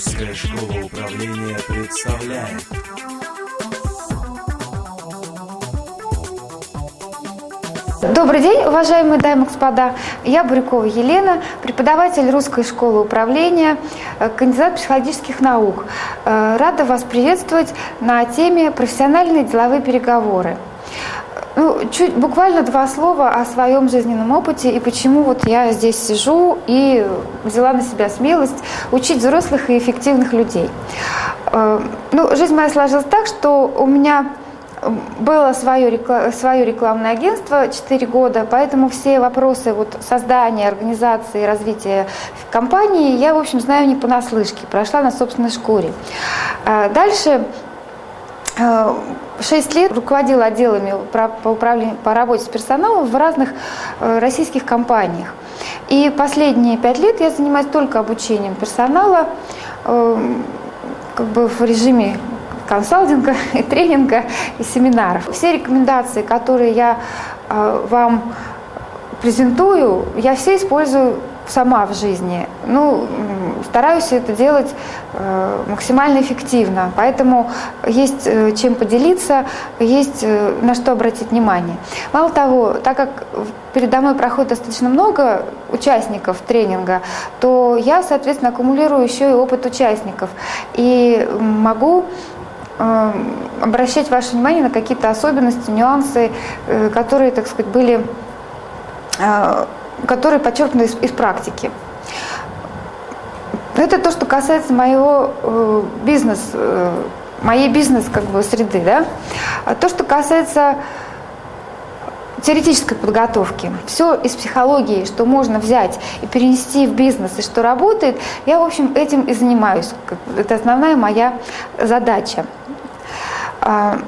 Русская школа управления представляет Добрый день, уважаемые дамы и господа. Я Бурякова Елена, преподаватель Русской школы управления, э, кандидат психологических наук. Э, Рада вас приветствовать на теме «Профессиональные деловые переговоры». Ну, чуть, буквально два слова о своем жизненном опыте и почему вот я здесь сижу и взяла на себя смелость учить взрослых и эффективных людей. Э, ну, жизнь моя сложилась так, что у меня было свое, свое рекламное агентство 4 года, поэтому все вопросы вот создания, организации, развития компании я, в общем, знаю не понаслышке, прошла на собственной шкуре. А дальше 6 лет руководила отделами по, управлению, по работе с персоналом в разных э, российских компаниях. И последние 5 лет я занимаюсь только обучением персонала эм, как бы в режиме консалтинга, и тренинга, и семинаров. Все рекомендации, которые я э, вам презентую, я все использую сама в жизни. Ну, стараюсь это делать э, максимально эффективно, поэтому есть э, чем поделиться, есть на что обратить внимание. Мало того, так как передо мной проходит достаточно много участников тренинга, то я, соответственно, аккумулирую еще и опыт участников и могу Э, обращать ваше внимание на какие-то особенности, нюансы, э, которые, так сказать, были, э, которые подчеркнуты из, из практики. Это то, что касается моего бизнес, моей бизнес как бы среды, да. А то, что касается теоретической подготовки, все из психологии, что можно взять и перенести в бизнес, и что работает, я, в общем, этим и занимаюсь. Это основная моя задача. А,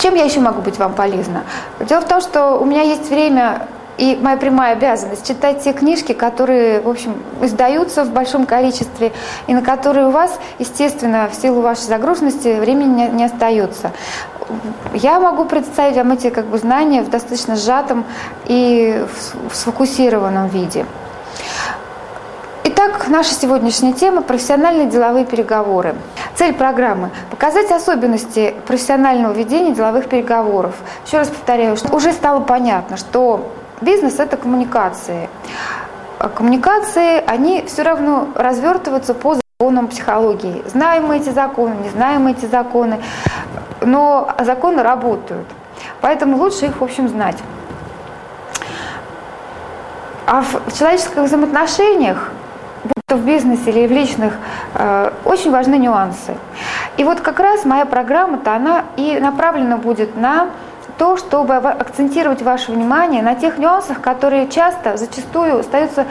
чем я еще могу быть вам полезна? Дело в том, что у меня есть время и моя прямая обязанность читать те книжки, которые, в общем, издаются в большом количестве, и на которые у вас, естественно, в силу вашей загруженности времени не, остается. Я могу представить вам эти как бы, знания в достаточно сжатом и в сфокусированном виде. Итак, наша сегодняшняя тема – профессиональные деловые переговоры. Цель программы – показать особенности профессионального ведения деловых переговоров. Еще раз повторяю, что уже стало понятно, что бизнес – это коммуникации. А коммуникации, они все равно развертываются по законам психологии. Знаем мы эти законы, не знаем мы эти законы, но законы работают. Поэтому лучше их, в общем, знать. А в человеческих взаимоотношениях будь то в бизнесе или в личных, э, очень важны нюансы. И вот как раз моя программа-то, она и направлена будет на то, чтобы акцентировать ваше внимание на тех нюансах, которые часто, зачастую остаются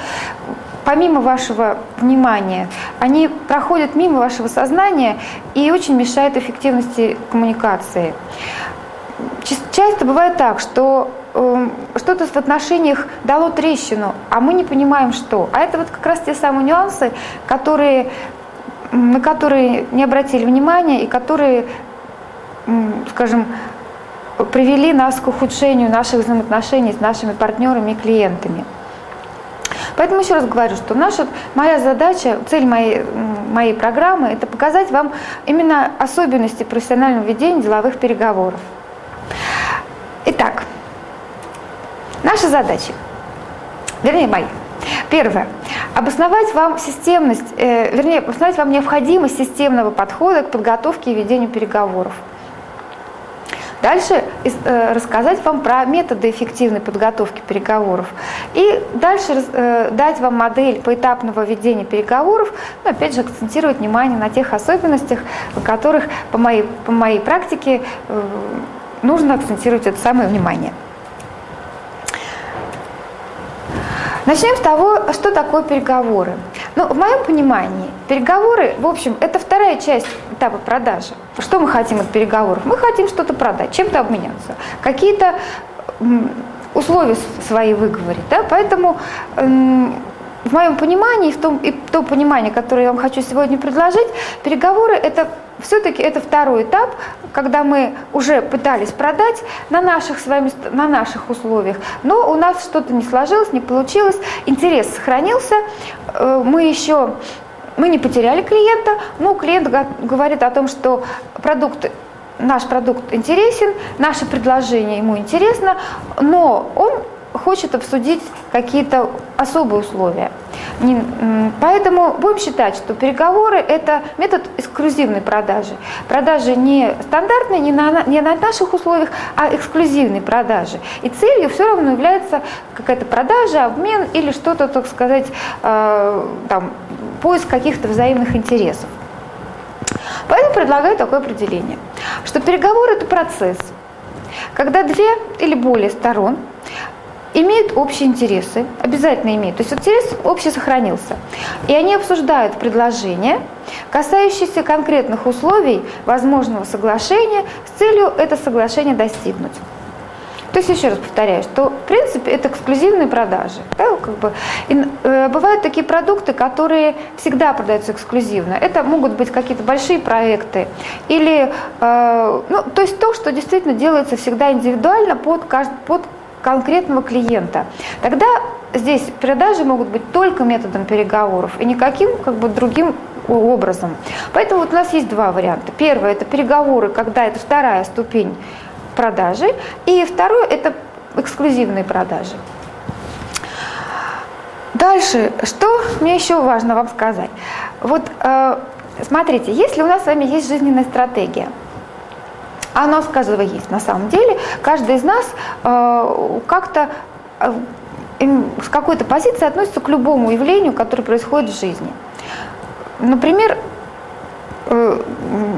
помимо вашего внимания. Они проходят мимо вашего сознания и очень мешают эффективности коммуникации. Часто бывает так, что Эм, что-то в отношениях дало трещину, а мы не понимаем, что. А это вот как раз те самые нюансы, которые, на которые не обратили внимания и которые, скажем, привели нас к ухудшению наших взаимоотношений с нашими партнерами и клиентами. Поэтому еще раз говорю, что наша, моя задача, цель моей, моей программы – это показать вам именно особенности профессионального ведения деловых переговоров. Итак, Наши задачи, вернее мои. Первое. Обосновать вам системность, э, вернее, обосновать вам необходимость системного подхода к подготовке и ведению переговоров. Дальше э, рассказать вам про методы эффективной подготовки переговоров. И дальше э, дать вам модель поэтапного ведения переговоров, но опять же акцентировать внимание на тех особенностях, на которых по моей, по моей практике э, нужно акцентировать это самое внимание. Начнем с того, что такое переговоры. Ну, в моем понимании, переговоры, в общем, это вторая часть этапа продажи. Что мы хотим от переговоров? Мы хотим что-то продать, чем-то обменяться, какие-то условия свои выговорить. Да? Поэтому в моем понимании, в том, и то понимание, которое я вам хочу сегодня предложить, переговоры – это все-таки это второй этап, когда мы уже пытались продать на наших, с на наших условиях, но у нас что-то не сложилось, не получилось, интерес сохранился, э, мы еще мы не потеряли клиента, но клиент говорит о том, что продукт наш продукт интересен, наше предложение ему интересно, но он хочет обсудить какие-то особые условия. Поэтому будем считать, что переговоры – это метод эксклюзивной продажи. Продажи не стандартные, не на, не на наших условиях, а эксклюзивной продажи. И целью все равно является какая-то продажа, обмен или что-то, так сказать, э, там, поиск каких-то взаимных интересов. Поэтому предлагаю такое определение, что переговоры – это процесс, когда две или более сторон имеют общие интересы, обязательно имеют, то есть интерес общий сохранился, и они обсуждают предложения, касающиеся конкретных условий возможного соглашения с целью это соглашение достигнуть. То есть еще раз повторяю, что в принципе это эксклюзивные продажи. Да, как бы. И, э, бывают такие продукты, которые всегда продаются эксклюзивно. Это могут быть какие-то большие проекты или, э, ну, то есть то, что действительно делается всегда индивидуально под, под конкретного клиента. Тогда здесь продажи могут быть только методом переговоров и никаким как бы другим образом. Поэтому вот у нас есть два варианта. Первое – это переговоры, когда это вторая ступень продажи. И второе – это эксклюзивные продажи. Дальше, что мне еще важно вам сказать? Вот э, смотрите, если у нас с вами есть жизненная стратегия, у каждого есть на самом деле, каждый из нас э, как-то э, с какой-то позиции относится к любому явлению, которое происходит в жизни. Например, э,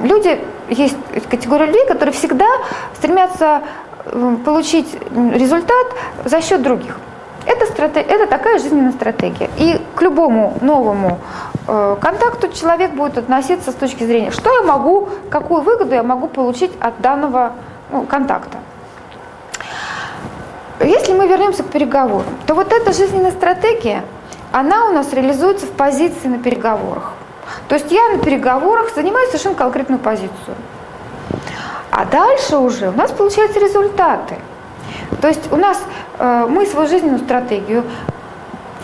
люди есть категория людей, которые всегда стремятся э, получить результат за счет других. Это, стратег... это такая жизненная стратегия. И к любому новому э, контакту человек будет относиться с точки зрения, что я могу, какую выгоду я могу получить от данного ну, контакта. Если мы вернемся к переговорам, то вот эта жизненная стратегия, она у нас реализуется в позиции на переговорах. То есть я на переговорах занимаю совершенно конкретную позицию. А дальше уже у нас получаются результаты. То есть у нас э, мы свою жизненную стратегию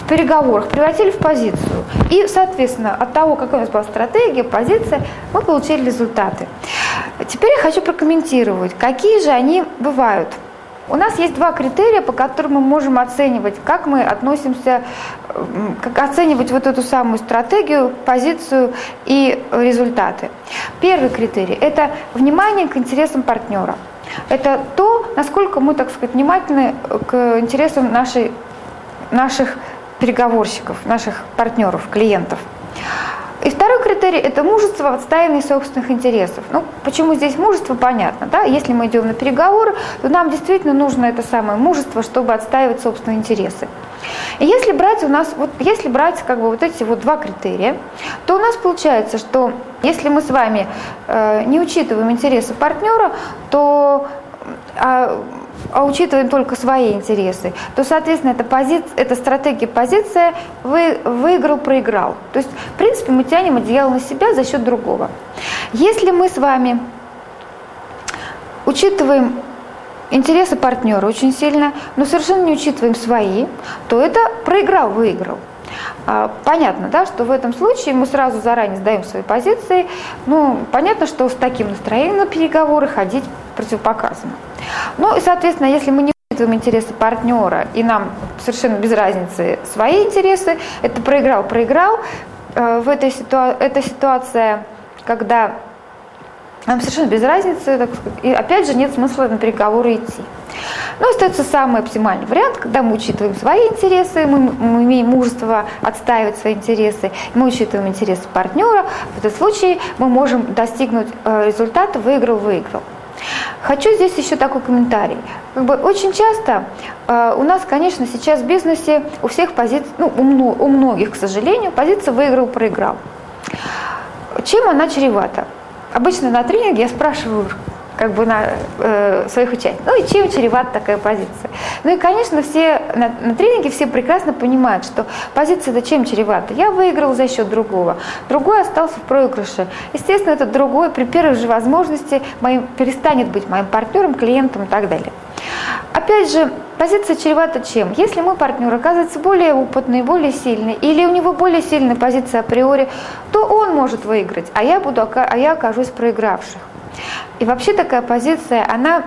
переговорах превратили в позицию. И, соответственно, от того, какая у нас была стратегия, позиция, мы получили результаты. Теперь я хочу прокомментировать, какие же они бывают – у нас есть два критерия, по которым мы можем оценивать, как мы относимся, как оценивать вот эту самую стратегию, позицию и результаты. Первый критерий – это внимание к интересам партнера. Это то, насколько мы, так сказать, внимательны к интересам нашей, наших переговорщиков, наших партнеров, клиентов. И второй критерий – это мужество в отстаивании собственных интересов. Ну, почему здесь мужество, понятно. Да? Если мы идем на переговоры, то нам действительно нужно это самое мужество, чтобы отстаивать собственные интересы. И если брать у нас, вот если брать как бы вот эти вот два критерия, то у нас получается, что если мы с вами э, не учитываем интересы партнера, то э, а учитываем только свои интересы, то, соответственно, эта, позиция, эта стратегия позиция вы, выиграл, проиграл. То есть, в принципе, мы тянем одеяло на себя за счет другого. Если мы с вами учитываем интересы партнера очень сильно, но совершенно не учитываем свои, то это проиграл, выиграл. А, понятно, да, что в этом случае мы сразу заранее сдаем свои позиции. Ну, понятно, что с таким настроением на переговоры ходить противопоказано. Ну и, соответственно, если мы не учитываем интересы партнера, и нам совершенно без разницы свои интересы, это проиграл, проиграл. Э, в этой ситуа эта ситуация, когда нам совершенно без разницы, так сказать, и опять же нет смысла на переговоры идти. Но остается самый оптимальный вариант, когда мы учитываем свои интересы, мы, мы имеем мужество отстаивать свои интересы, мы учитываем интересы партнера. В этом случае мы можем достигнуть э, результата выиграл-выиграл. Хочу здесь еще такой комментарий. Как бы очень часто э, у нас, конечно, сейчас в бизнесе у всех позиций, ну, у, у многих, к сожалению, позиция выиграл-проиграл. Чем она чревата? Обычно на тренинге я спрашиваю как бы на э, своих участников. Ну и чем чревата такая позиция? Ну и, конечно, все на, на тренинге все прекрасно понимают, что позиция это чем чревата. Я выиграл за счет другого, другой остался в проигрыше. Естественно, этот другой при первой же возможности моим, перестанет быть моим партнером, клиентом и так далее. Опять же, позиция чревата чем? Если мой партнер оказывается более опытный, более сильный, или у него более сильная позиция априори, то он может выиграть, а я, буду, а я окажусь проигравших. И вообще такая позиция, она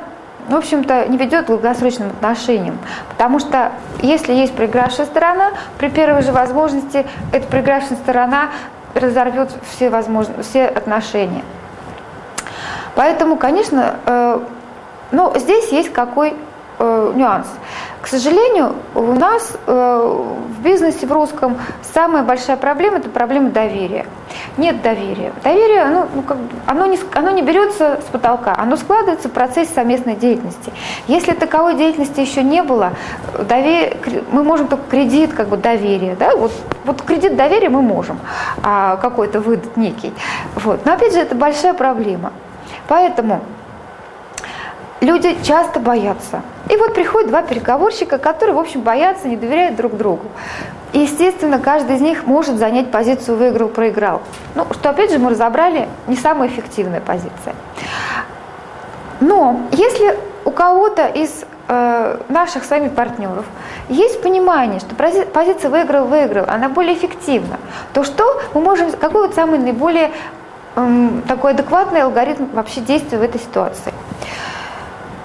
в общем-то, не ведет к долгосрочным отношениям. Потому что если есть проигравшая сторона, при первой же возможности эта проигравшая сторона разорвет все, возможно, все отношения. Поэтому, конечно, э, но здесь есть какой э, нюанс. К сожалению, у нас э, в бизнесе в русском самая большая проблема – это проблема доверия. Нет доверия. Доверие, оно, ну, как, оно, не, оно не берется с потолка, оно складывается в процессе совместной деятельности. Если таковой деятельности еще не было, доверие, мы можем только кредит как бы доверия. Да? Вот, вот кредит доверия мы можем а, какой-то выдать некий. Вот. Но опять же, это большая проблема. Поэтому люди часто боятся. И вот приходят два переговорщика, которые, в общем, боятся, не доверяют друг другу. И, естественно, каждый из них может занять позицию выиграл-проиграл. Ну, что, опять же, мы разобрали, не самая эффективная позиция. Но если у кого-то из э, наших с вами партнеров есть понимание, что позиция выиграл-выиграл, она более эффективна, то что мы можем, какой вот самый наиболее э, такой адекватный алгоритм вообще действия в этой ситуации?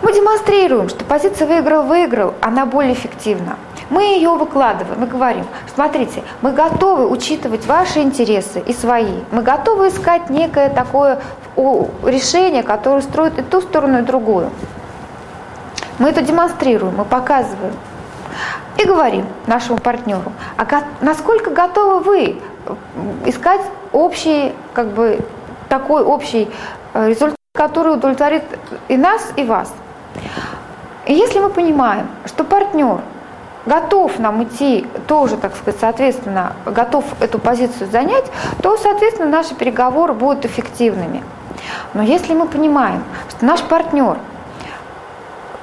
Мы демонстрируем, что позиция выиграл-выиграл, она более эффективна. Мы ее выкладываем, мы говорим, смотрите, мы готовы учитывать ваши интересы и свои. Мы готовы искать некое такое решение, которое строит и ту сторону, и другую. Мы это демонстрируем, мы показываем. И говорим нашему партнеру, а насколько готовы вы искать общий, как бы, такой общий э, результат, который удовлетворит и нас, и вас. И если мы понимаем, что партнер готов нам идти тоже, так сказать, соответственно, готов эту позицию занять, то, соответственно, наши переговоры будут эффективными. Но если мы понимаем, что наш партнер –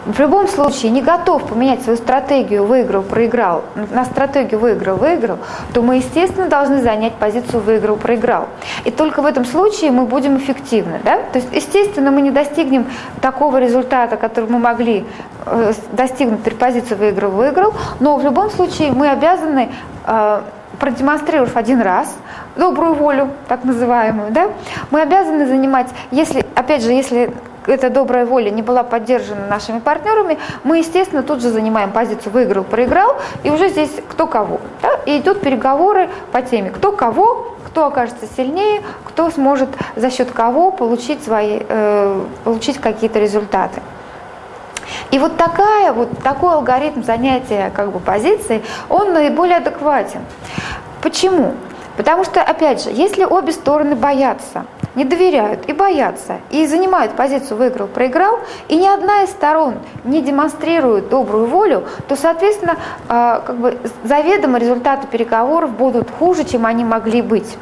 в любом случае не готов поменять свою стратегию выиграл-проиграл на стратегию выиграл-выиграл, то мы, естественно, должны занять позицию выиграл-проиграл. И только в этом случае мы будем эффективны. Да? То есть, естественно, мы не достигнем такого результата, который мы могли э, достигнуть при позиции выиграл-выиграл, но в любом случае мы обязаны э, продемонстрировав один раз добрую волю, так называемую, да, мы обязаны занимать, если, опять же, если эта добрая воля не была поддержана нашими партнерами, мы, естественно, тут же занимаем позицию выиграл, проиграл, и уже здесь кто кого. Да? И идут переговоры по теме, кто кого, кто окажется сильнее, кто сможет за счет кого получить, свои, э, получить какие-то результаты. И вот, такая, вот такой алгоритм занятия как бы, позицией, он наиболее адекватен. Почему? Потому что, опять же, если обе стороны боятся, не доверяют и боятся, и занимают позицию выиграл-проиграл, и ни одна из сторон не демонстрирует добрую волю, то, соответственно, э, как бы заведомо результаты переговоров будут хуже, чем они могли быть.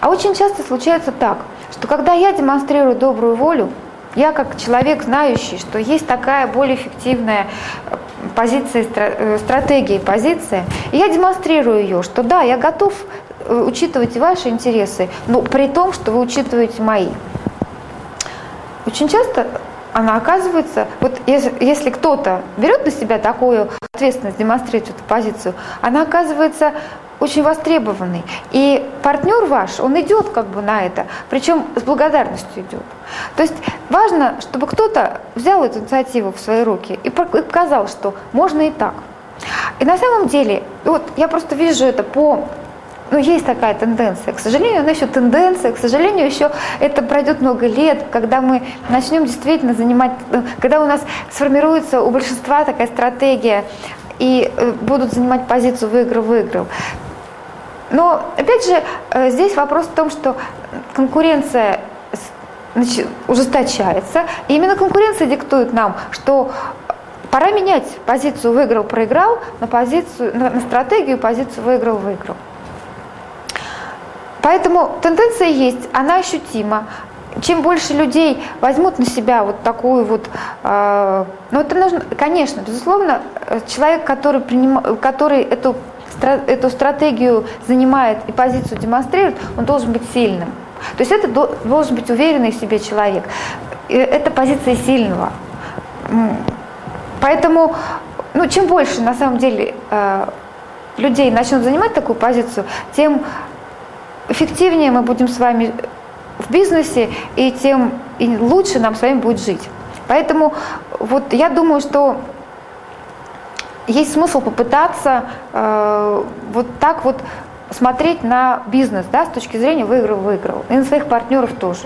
А очень часто случается так, что когда я демонстрирую добрую волю, я как человек, знающий, что есть такая более эффективная позиция, э, стратегия и позиция, и я демонстрирую ее, что да, я готов Э, учитывать ваши интересы, но при том, что вы учитываете мои. Очень часто она оказывается, вот если, если кто-то берет на себя такую ответственность, демонстрирует эту позицию, она оказывается очень востребованной. И партнер ваш, он идет как бы на это, причем с благодарностью идет. То есть важно, чтобы кто-то взял эту инициативу в свои руки и показал, что можно и так. И на самом деле, вот я просто вижу это по ну, есть такая тенденция. К сожалению, она еще тенденция, к сожалению, еще это пройдет много лет, когда мы начнем действительно занимать, э, когда у нас сформируется у большинства такая стратегия и э, будут занимать позицию выиграл-выиграл. Но, опять же, э, здесь вопрос в том, что конкуренция ужесточается. И именно конкуренция диктует нам, что пора менять позицию выиграл-проиграл на, позицию, на, на стратегию позицию выиграл-выиграл. Поэтому тенденция есть, она ощутима. Чем больше людей возьмут на себя вот такую вот, э, ну это нужно, конечно, безусловно, человек, который, приним, который эту, эту стратегию занимает и позицию демонстрирует, он должен быть сильным. То есть это должен быть уверенный в себе человек. Это позиция сильного. Поэтому, ну, чем больше на самом деле э, людей начнут занимать такую позицию, тем эффективнее мы будем с вами в бизнесе, и тем и лучше нам с вами будет жить. Поэтому вот я думаю, что есть смысл попытаться э, вот так вот смотреть на бизнес, да, с точки зрения выиграл-выиграл, и на своих партнеров тоже.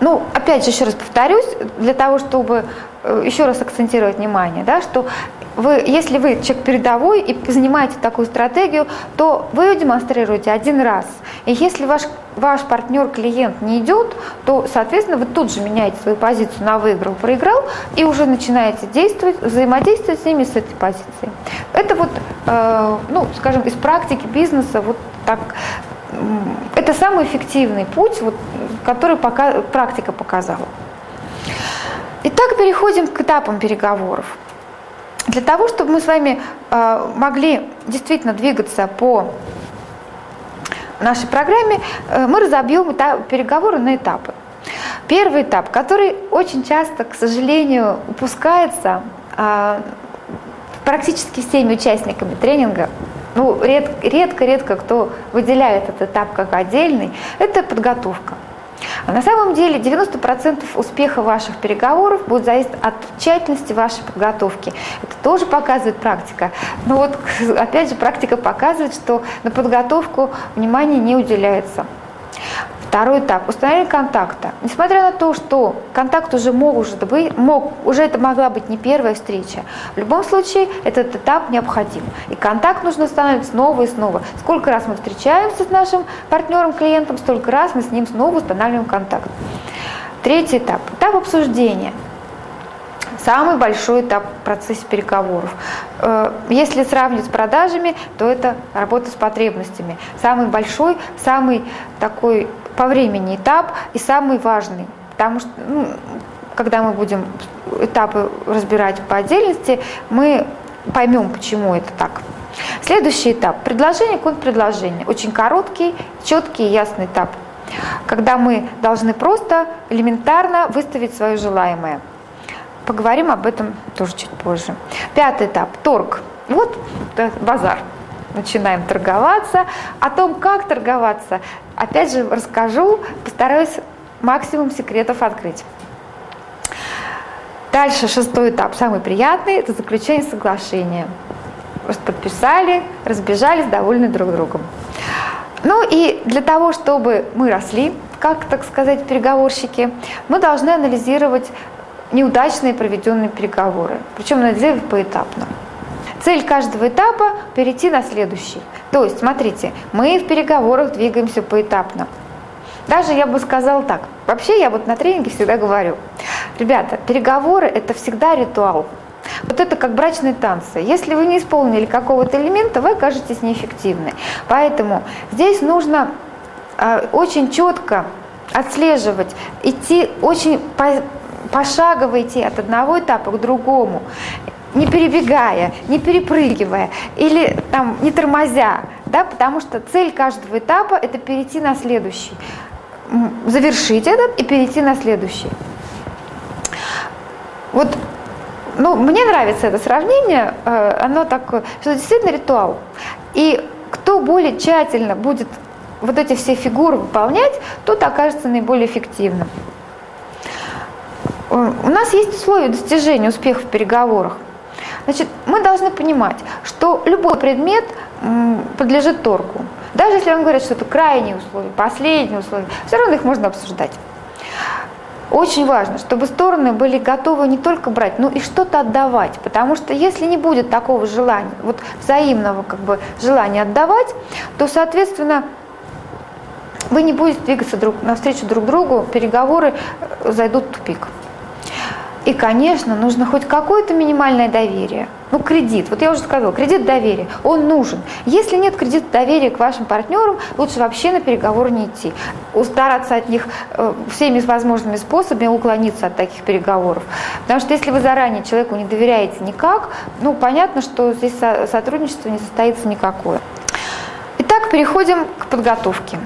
Ну, опять же, еще раз повторюсь, для того, чтобы э, еще раз акцентировать внимание, да, что вы, если вы человек передовой и занимаете такую стратегию, то вы ее демонстрируете один раз. И если ваш, ваш партнер, клиент не идет, то, соответственно, вы тут же меняете свою позицию на выиграл, проиграл и уже начинаете действовать, взаимодействовать с ними с этой позицией. Это вот, э, ну, скажем, из практики бизнеса вот так это самый эффективный путь, вот, который пока, практика показала. Итак, переходим к этапам переговоров. Для того, чтобы мы с вами э, могли действительно двигаться по нашей программе, э, мы разобьем переговоры на этапы. Первый этап, который очень часто, к сожалению, упускается э, практически всеми участниками тренинга, ну, редко-редко кто выделяет этот этап как отдельный, это подготовка. На самом деле 90% успеха ваших переговоров будет зависеть от тщательности вашей подготовки. Это тоже показывает практика. Но вот опять же практика показывает, что на подготовку внимания не уделяется. Второй этап – установление контакта. Несмотря на то, что контакт уже мог, уже быть, мог, уже это могла быть не первая встреча, в любом случае этот этап необходим. И контакт нужно устанавливать снова и снова. Сколько раз мы встречаемся с нашим партнером, клиентом, столько раз мы с ним снова устанавливаем контакт. Третий этап – этап обсуждения – самый большой этап в процессе переговоров. Э, если сравнивать с продажами, то это работа с потребностями. Самый большой, самый такой по времени этап и самый важный. Потому что, ну, когда мы будем этапы разбирать по отдельности, мы поймем, почему это так. Следующий этап – предложение, контрпредложение. Очень короткий, четкий и ясный этап, когда мы должны просто элементарно выставить свое желаемое – Поговорим об этом тоже чуть позже. Пятый этап – торг. Вот базар. Начинаем торговаться. О том, как торговаться, опять же расскажу, постараюсь максимум секретов открыть. Дальше шестой этап, самый приятный, это заключение соглашения. Подписали, разбежались, довольны друг другом. Ну и для того, чтобы мы росли, как, так сказать, переговорщики, мы должны анализировать неудачные проведенные переговоры. Причем анализировать поэтапно. Цель каждого этапа – перейти на следующий. То есть, смотрите, мы в переговорах двигаемся поэтапно. Даже я бы сказала так. Вообще я вот на тренинге всегда говорю, ребята, переговоры – это всегда ритуал. Вот это как брачные танцы. Если вы не исполнили какого-то элемента, вы окажетесь неэффективны. Поэтому здесь нужно э, очень четко отслеживать, идти очень пошагово идти от одного этапа к другому, не перебегая, не перепрыгивая или там, не тормозя, да, потому что цель каждого этапа – это перейти на следующий, завершить этот и перейти на следующий. Вот ну, мне нравится это сравнение, э, оно такое, что действительно ритуал. И кто более тщательно будет вот эти все фигуры выполнять, тот окажется наиболее эффективным. Э, у нас есть условия достижения успеха в переговорах. Значит, мы должны понимать, что любой предмет подлежит торгу. Даже если вам говорят, что это крайние условия, последние условия, все равно их можно обсуждать. Очень важно, чтобы стороны были готовы не только брать, но и что-то отдавать. Потому что если не будет такого желания, вот взаимного как бы желания отдавать, то, соответственно, вы не будете двигаться друг, навстречу друг другу, переговоры э, зайдут в тупик. И, конечно, нужно хоть какое-то минимальное доверие. Ну, кредит. Вот я уже сказала, кредит доверия. Он нужен. Если нет кредита доверия к вашим партнерам, лучше вообще на переговоры не идти. Стараться от них э, всеми возможными способами уклониться от таких переговоров. Потому что если вы заранее человеку не доверяете никак, ну, понятно, что здесь сотрудничество не состоится никакое. Итак, переходим к подготовке.